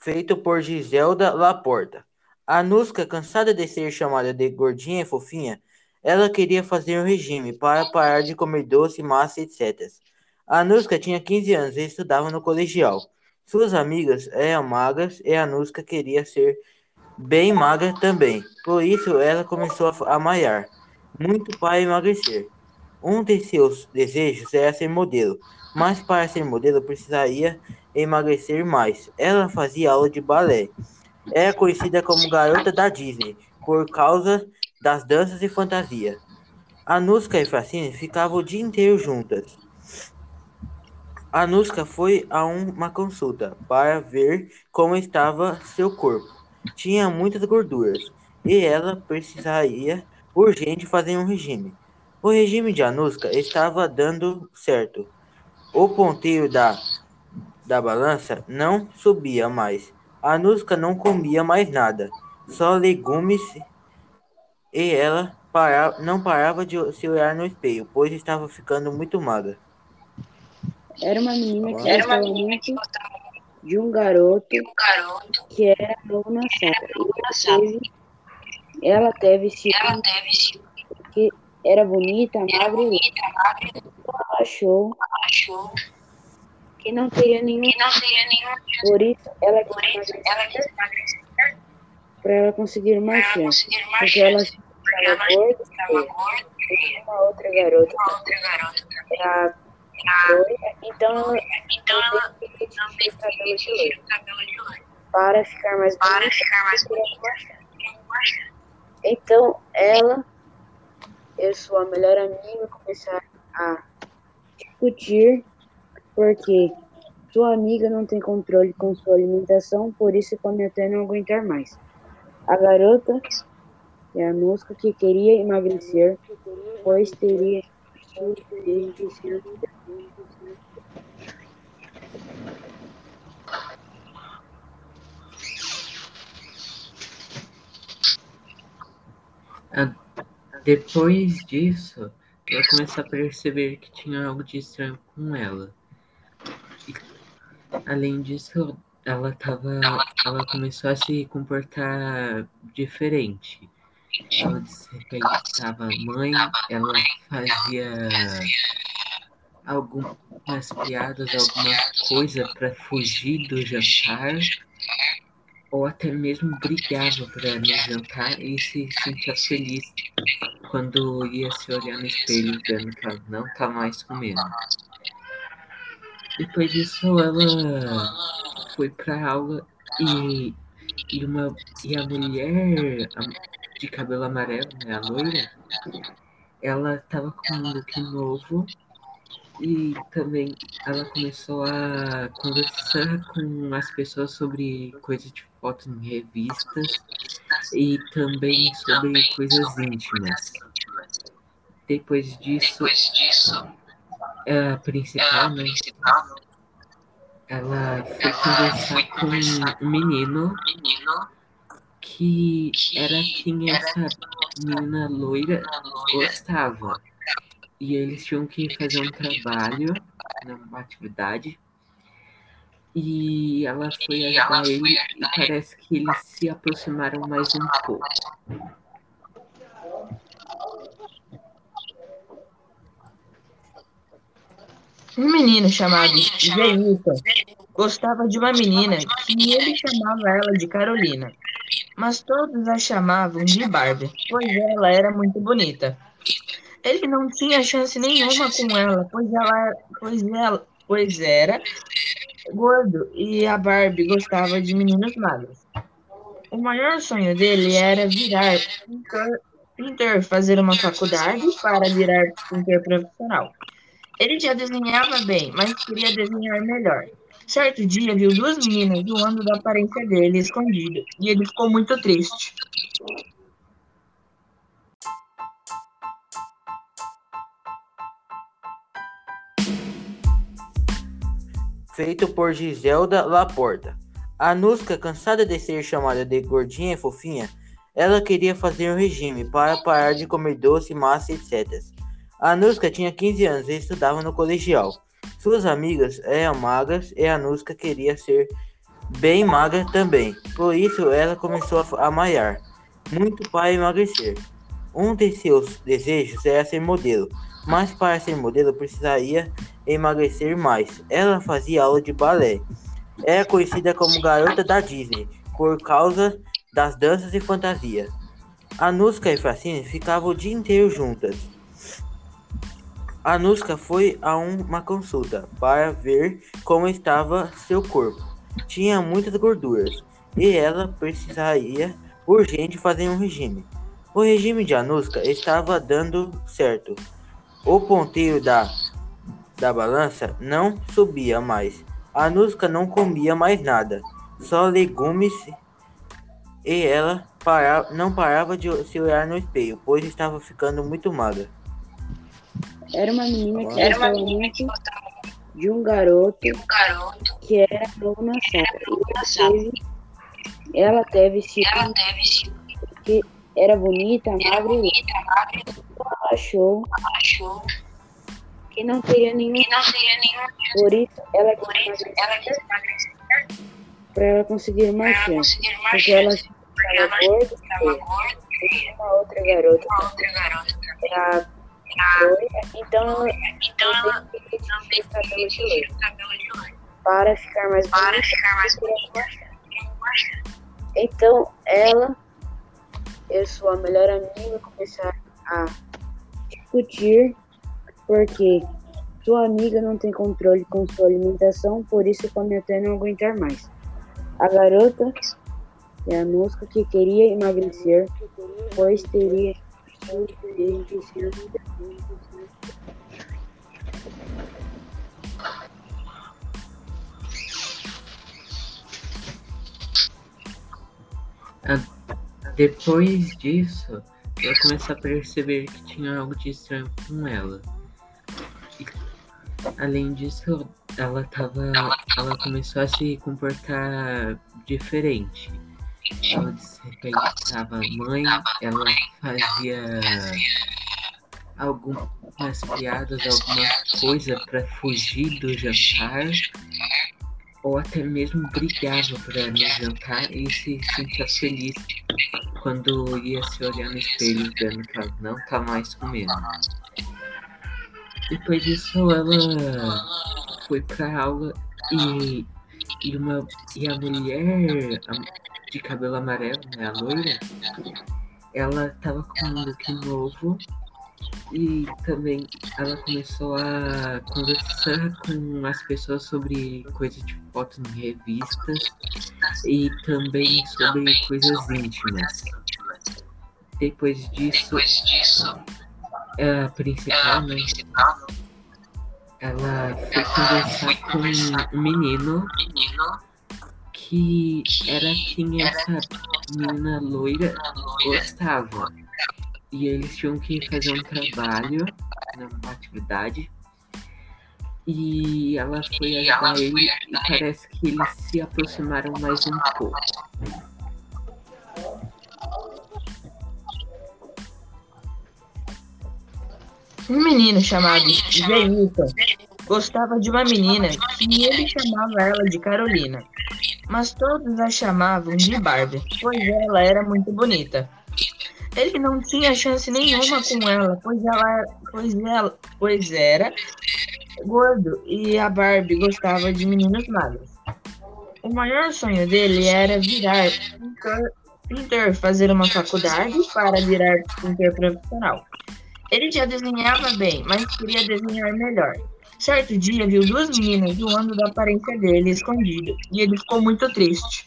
feito por Giselda Laporta. A Nusca, cansada de ser chamada de gordinha e fofinha, ela queria fazer um regime para parar de comer doce, massa, etc. A Nusca tinha 15 anos e estudava no colegial. Suas amigas eram magras e a Nusca queria ser bem magra também. Por isso, ela começou a malhar muito para emagrecer. Um de seus desejos era ser modelo, mas para ser modelo precisaria emagrecer mais. Ela fazia aula de balé. Era conhecida como garota da Disney por causa das danças e fantasia. Anuska e Francine ficavam o dia inteiro juntas. Anuska foi a uma consulta para ver como estava seu corpo. Tinha muitas gorduras e ela precisaria urgente fazer um regime. O regime de Anuska estava dando certo. O ponteiro da da balança não subia mais. A Nusca não comia mais nada, só legumes, e ela para, não parava de se olhar no espelho, pois estava ficando muito magra. Era uma menina que era gostava muito de um garoto, que era novo na sala. Ela teve ciúme porque era bonita, magra ela achou que não teria nenhum. Que não teria nenhum. Por isso, ela quis emagrecer. Para ela conseguir mais chance. Porque ela estava gorda. E uma outra garota. Uma. Era então, ela, então ela que cabelo de loiro. Para ficar mais para ficar mais bonita. Então, ela e sua melhor amiga começaram a discutir porque sua amiga não tem controle com sua alimentação, por isso come até não aguentar mais. A garota é a mosca que queria emagrecer, pois teria desde Depois disso, eu comecei a perceber que tinha algo de estranho com ela. Além disso, ela tava, ela começou a se comportar diferente. Ela desrespeitava a mãe, ela fazia algumas piadas, alguma coisa para fugir do jantar, ou até mesmo brigava para no jantar e se sentia feliz quando ia se olhar no espelho vendo que ela não tá mais comendo. Depois disso, ela foi pra aula e, e, uma, e a mulher de cabelo amarelo, né, a loira, ela tava com um look novo e também ela começou a conversar com as pessoas sobre coisas de fotos em revistas e também sobre coisas íntimas. Depois disso, a principal, né? Ela foi conversar com um menino que era quem essa menina loira gostava. E eles tinham que fazer um trabalho, uma atividade. E ela foi ajudar ele e parece que eles se aproximaram mais um pouco. Um menino chamado Zeilton gostava de uma menina que ele chamava ela de Carolina, mas todos a chamavam de Barbie, pois ela era muito bonita. Ele não tinha chance nenhuma com ela, pois ela, pois ela, pois era gordo e a Barbie gostava de meninos magros. O maior sonho dele era virar pintor, pintor fazer uma faculdade para virar pintor profissional. Ele já desenhava bem, mas queria desenhar melhor. Certo dia, viu duas meninas zoando da aparência dele escondido, e ele ficou muito triste. Feito por Giselda Laporta. A Nusca, cansada de ser chamada de gordinha e fofinha, ela queria fazer um regime para parar de comer doce, massa, etc. A Anuska tinha 15 anos e estudava no colegial. Suas amigas eram magras e a Anuska queria ser bem magra também. Por isso ela começou a malhar muito para emagrecer. Um de seus desejos era ser modelo, mas para ser modelo precisaria emagrecer mais. Ela fazia aula de balé. Era conhecida como garota da Disney por causa das danças e fantasia. Anuska e Francine ficavam o dia inteiro juntas. Anuska foi a uma consulta para ver como estava seu corpo. Tinha muitas gorduras e ela precisaria urgente fazer um regime. O regime de Anuska estava dando certo. O ponteiro da, da balança não subia mais. Anuska não comia mais nada, só legumes e ela para, não parava de se olhar no espelho, pois estava ficando muito magra. Era uma menina que era gostava muito de um garoto, que era novo na sala. E ela teve ciúme que era bonita, magra e ela achou que não teria nenhum. Por isso ela quis para ela conseguir mais chance. Porque ela estava gorda e uma outra garota. Era loira, então ela então fez cabelo de loiro. Para ficar mais bonita. Então ela e sua melhor amiga começaram a discutir porque sua amiga não tem controle com sua alimentação, por isso come até não aguentar mais. A garota é a Nusca que queria emagrecer, pois teria Depois disso, eu comecei a perceber que tinha algo de estranho com ela. E, além disso, ela tava. Ela começou a se comportar diferente. Ela desrespeitava a mãe, ela fazia algumas piadas, alguma coisa para fugir do jantar, ou até mesmo brigava para no jantar e se sentia feliz quando ia se olhar no espelho vendo que ela não tá mais comendo. Depois disso ela foi pra aula e, e, uma, e a mulher de cabelo amarelo, né, a loira, ela tava com um look novo e também ela começou a conversar com as pessoas sobre coisas de fotos em revistas e também sobre coisas íntimas. Depois disso, a principal, né? Ela foi conversar com um menino que era quem essa menina loira gostava. E eles tinham que fazer um trabalho, uma atividade. E ela foi ajudar ele e parece que eles se aproximaram mais um pouco. Um menino chamado Zeilton gostava de uma menina que ele chamava ela de Carolina, mas todos a chamavam de Barbie, pois ela era muito bonita. Ele não tinha chance nenhuma com ela, pois ela, pois ela, pois era gordo e a Barbie gostava de meninos magros. O maior sonho dele era virar pintor, pintor fazer uma faculdade para virar pintor profissional. Ele já desenhava bem, mas queria desenhar melhor. Certo dia viu duas meninas zoando da aparência dele escondido e ele ficou muito triste.